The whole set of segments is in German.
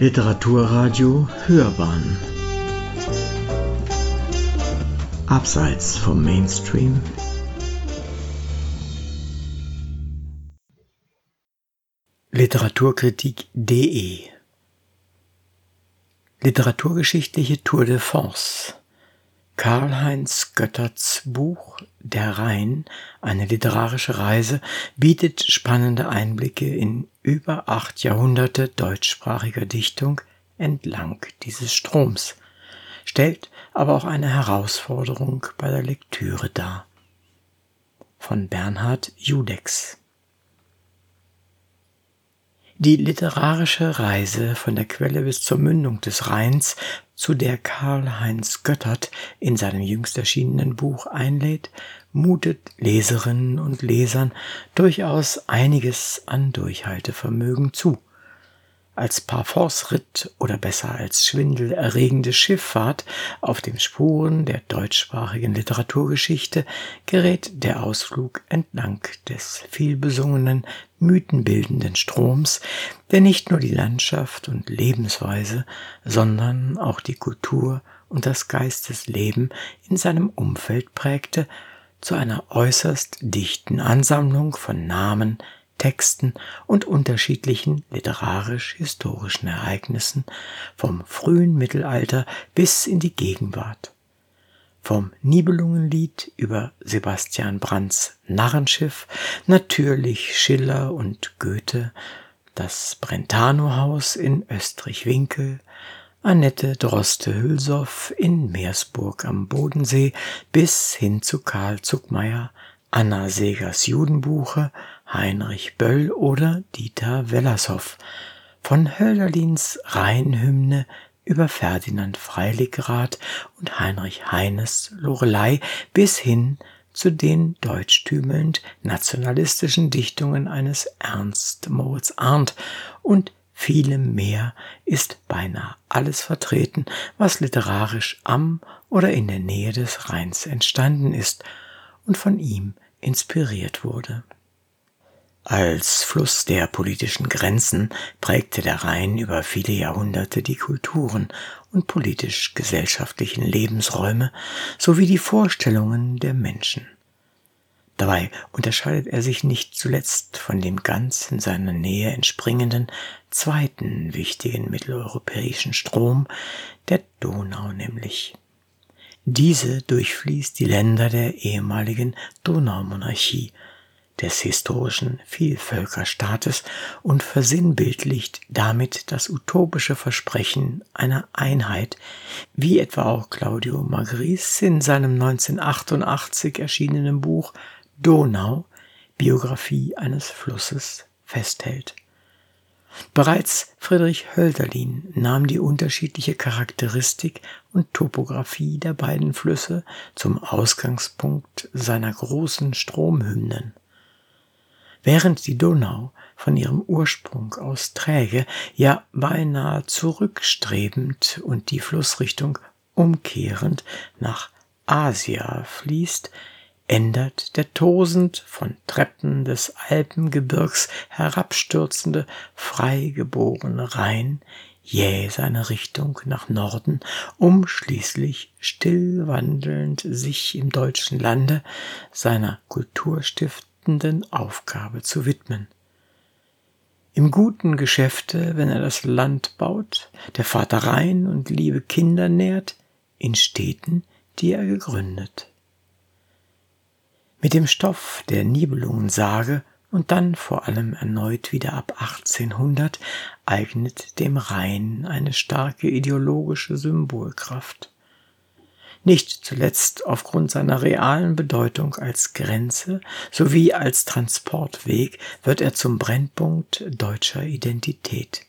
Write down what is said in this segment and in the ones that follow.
Literaturradio Hörbahn. Abseits vom Mainstream. Literaturkritik.de Literaturgeschichtliche Tour de France Karl-Heinz Götterts Buch Der Rhein, eine literarische Reise, bietet spannende Einblicke in über acht Jahrhunderte deutschsprachiger Dichtung entlang dieses Stroms, stellt aber auch eine Herausforderung bei der Lektüre dar. Von Bernhard Judex die literarische Reise von der Quelle bis zur Mündung des Rheins, zu der Karl-Heinz Göttert in seinem jüngst erschienenen Buch einlädt, mutet Leserinnen und Lesern durchaus einiges an Durchhaltevermögen zu als Parforce-Ritt oder besser als schwindelerregende Schifffahrt auf den Spuren der deutschsprachigen Literaturgeschichte gerät der Ausflug entlang des vielbesungenen, mythenbildenden Stroms, der nicht nur die Landschaft und Lebensweise, sondern auch die Kultur und das Geistesleben in seinem Umfeld prägte, zu einer äußerst dichten Ansammlung von Namen, Texten und unterschiedlichen literarisch-historischen Ereignissen vom frühen Mittelalter bis in die Gegenwart. Vom Nibelungenlied über Sebastian Brandts Narrenschiff, natürlich Schiller und Goethe, das Brentano-Haus in Österreich-Winkel, Annette Droste-Hülsow in Meersburg am Bodensee bis hin zu Karl Zuckmeier, Anna Segers Judenbuche, Heinrich Böll oder Dieter Wellershoff, von Hölderlins Rheinhymne über Ferdinand Freiligrath und Heinrich Heines Lorelei bis hin zu den deutschtümelnd nationalistischen Dichtungen eines Ernst Moritz Arndt und vielem mehr ist beinahe alles vertreten, was literarisch am oder in der Nähe des Rheins entstanden ist und von ihm inspiriert wurde. Als Fluss der politischen Grenzen prägte der Rhein über viele Jahrhunderte die Kulturen und politisch-gesellschaftlichen Lebensräume sowie die Vorstellungen der Menschen. Dabei unterscheidet er sich nicht zuletzt von dem ganz in seiner Nähe entspringenden zweiten wichtigen mitteleuropäischen Strom, der Donau nämlich. Diese durchfließt die Länder der ehemaligen Donaumonarchie, des historischen Vielvölkerstaates und versinnbildlicht damit das utopische Versprechen einer Einheit, wie etwa auch Claudio Magris in seinem 1988 erschienenen Buch Donau, Biografie eines Flusses, festhält. Bereits Friedrich Hölderlin nahm die unterschiedliche Charakteristik und Topographie der beiden Flüsse zum Ausgangspunkt seiner großen Stromhymnen. Während die Donau von ihrem Ursprung aus träge, ja beinahe zurückstrebend und die Flussrichtung umkehrend nach Asia fließt, ändert der tosend von Treppen des Alpengebirgs herabstürzende, freigeborene Rhein jäh seine Richtung nach Norden, um schließlich still wandelnd sich im deutschen Lande seiner kulturstiftenden Aufgabe zu widmen. Im guten Geschäfte, wenn er das Land baut, der Vater rein und liebe Kinder nährt, in Städten, die er gegründet mit dem Stoff der Nibelungensage und dann vor allem erneut wieder ab 1800 eignet dem Rhein eine starke ideologische Symbolkraft. Nicht zuletzt aufgrund seiner realen Bedeutung als Grenze sowie als Transportweg wird er zum Brennpunkt deutscher Identität.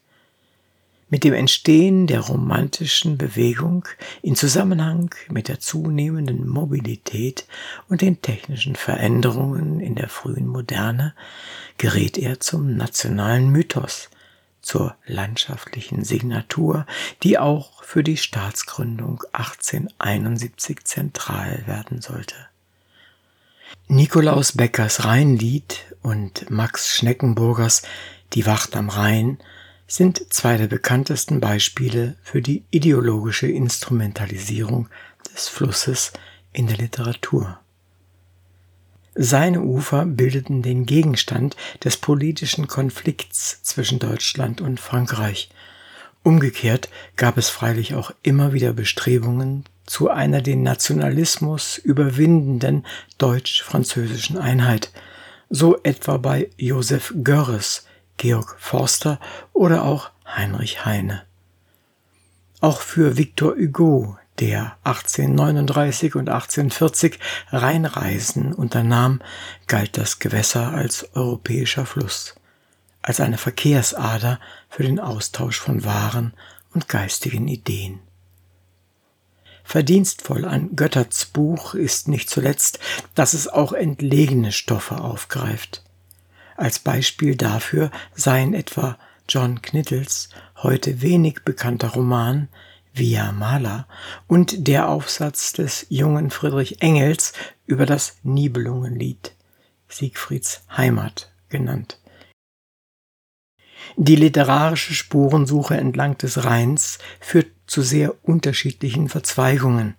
Mit dem Entstehen der romantischen Bewegung in Zusammenhang mit der zunehmenden Mobilität und den technischen Veränderungen in der frühen Moderne gerät er zum nationalen Mythos, zur landschaftlichen Signatur, die auch für die Staatsgründung 1871 zentral werden sollte. Nikolaus Beckers Rheinlied und Max Schneckenburgers Die Wacht am Rhein sind zwei der bekanntesten Beispiele für die ideologische Instrumentalisierung des Flusses in der Literatur. Seine Ufer bildeten den Gegenstand des politischen Konflikts zwischen Deutschland und Frankreich. Umgekehrt gab es freilich auch immer wieder Bestrebungen zu einer den Nationalismus überwindenden deutsch-französischen Einheit, so etwa bei Joseph Görres, Georg Forster oder auch Heinrich Heine. Auch für Victor Hugo, der 1839 und 1840 Rheinreisen unternahm, galt das Gewässer als europäischer Fluss, als eine Verkehrsader für den Austausch von Waren und geistigen Ideen. Verdienstvoll an Götterts Buch ist nicht zuletzt, dass es auch entlegene Stoffe aufgreift. Als Beispiel dafür seien etwa John Knittels heute wenig bekannter Roman Via Mala und der Aufsatz des jungen Friedrich Engels über das Nibelungenlied, Siegfrieds Heimat genannt. Die literarische Spurensuche entlang des Rheins führt zu sehr unterschiedlichen Verzweigungen.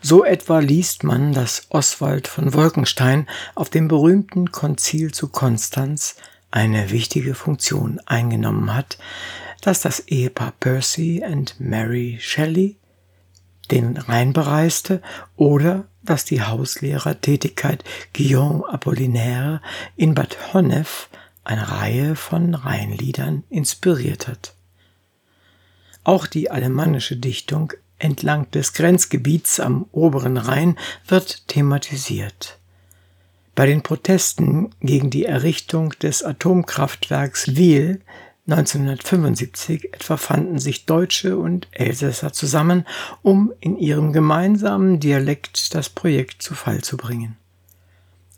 So etwa liest man, dass Oswald von Wolkenstein auf dem berühmten Konzil zu Konstanz eine wichtige Funktion eingenommen hat, dass das Ehepaar Percy und Mary Shelley den Rhein bereiste oder dass die Hauslehrertätigkeit Guillaume Apollinaire in Bad Honnef eine Reihe von Rheinliedern inspiriert hat. Auch die alemannische Dichtung entlang des Grenzgebiets am oberen Rhein wird thematisiert. Bei den Protesten gegen die Errichtung des Atomkraftwerks Wiel 1975 etwa fanden sich Deutsche und Elsässer zusammen, um in ihrem gemeinsamen Dialekt das Projekt zu Fall zu bringen.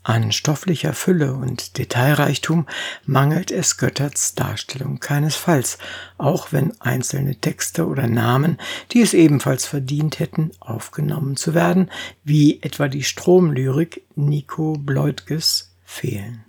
An stofflicher Fülle und Detailreichtum mangelt es Götterts Darstellung keinesfalls, auch wenn einzelne Texte oder Namen, die es ebenfalls verdient hätten, aufgenommen zu werden, wie etwa die Stromlyrik Nico Bleutges, fehlen.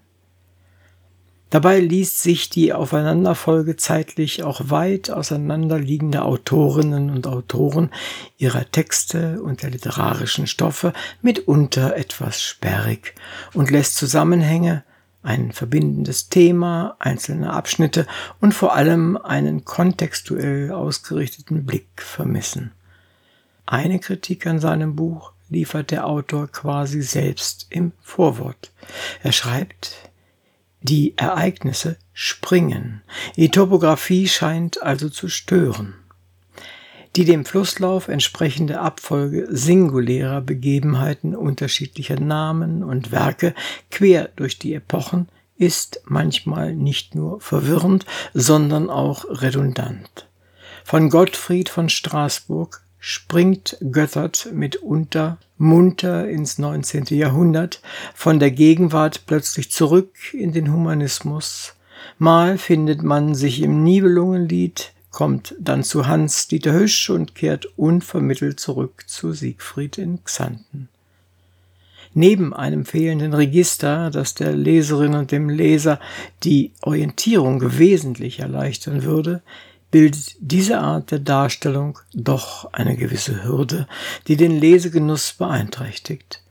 Dabei liest sich die Aufeinanderfolge zeitlich auch weit auseinanderliegende Autorinnen und Autoren ihrer Texte und der literarischen Stoffe mitunter etwas sperrig und lässt Zusammenhänge, ein verbindendes Thema, einzelne Abschnitte und vor allem einen kontextuell ausgerichteten Blick vermissen. Eine Kritik an seinem Buch liefert der Autor quasi selbst im Vorwort. Er schreibt, die Ereignisse springen. Die Topographie scheint also zu stören. Die dem Flusslauf entsprechende Abfolge singulärer Begebenheiten unterschiedlicher Namen und Werke quer durch die Epochen ist manchmal nicht nur verwirrend, sondern auch redundant. Von Gottfried von Straßburg springt Göttert mitunter munter ins 19. Jahrhundert, von der Gegenwart plötzlich zurück in den Humanismus. Mal findet man sich im Nibelungenlied, kommt dann zu Hans Dieter Hüsch und kehrt unvermittelt zurück zu Siegfried in Xanten. Neben einem fehlenden Register, das der Leserin und dem Leser die Orientierung wesentlich erleichtern würde, bildet diese Art der Darstellung doch eine gewisse Hürde, die den Lesegenuss beeinträchtigt.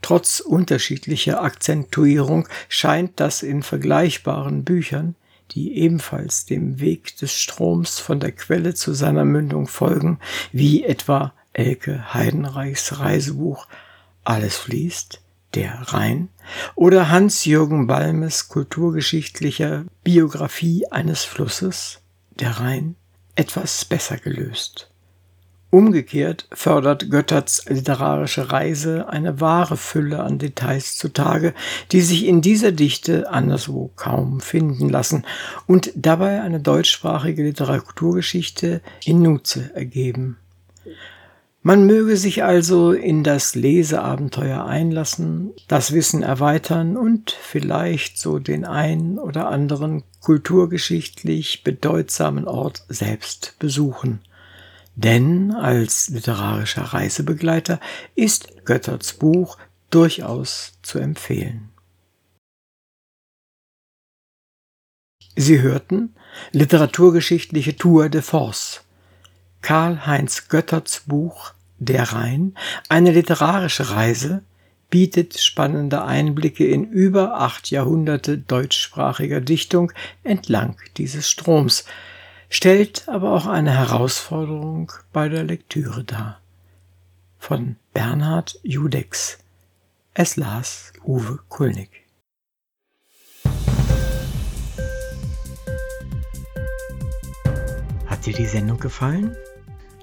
Trotz unterschiedlicher Akzentuierung scheint das in vergleichbaren Büchern, die ebenfalls dem Weg des Stroms von der Quelle zu seiner Mündung folgen, wie etwa Elke Heidenreichs Reisebuch Alles fließt, der Rhein oder Hans-Jürgen Balmes kulturgeschichtlicher Biografie eines Flusses, der Rhein etwas besser gelöst. Umgekehrt fördert Götterts literarische Reise eine wahre Fülle an Details zutage, die sich in dieser Dichte anderswo kaum finden lassen und dabei eine deutschsprachige Literaturgeschichte in Nutze ergeben. Man möge sich also in das Leseabenteuer einlassen, das Wissen erweitern und vielleicht so den ein oder anderen kulturgeschichtlich bedeutsamen Ort selbst besuchen. Denn als literarischer Reisebegleiter ist Götterts Buch durchaus zu empfehlen. Sie hörten Literaturgeschichtliche Tour de Force. Karl-Heinz Götterts Buch Der Rhein, eine literarische Reise, bietet spannende Einblicke in über acht Jahrhunderte deutschsprachiger Dichtung entlang dieses Stroms, stellt aber auch eine Herausforderung bei der Lektüre dar. Von Bernhard Judex. Es las Uwe Kulnig. Hat dir die Sendung gefallen?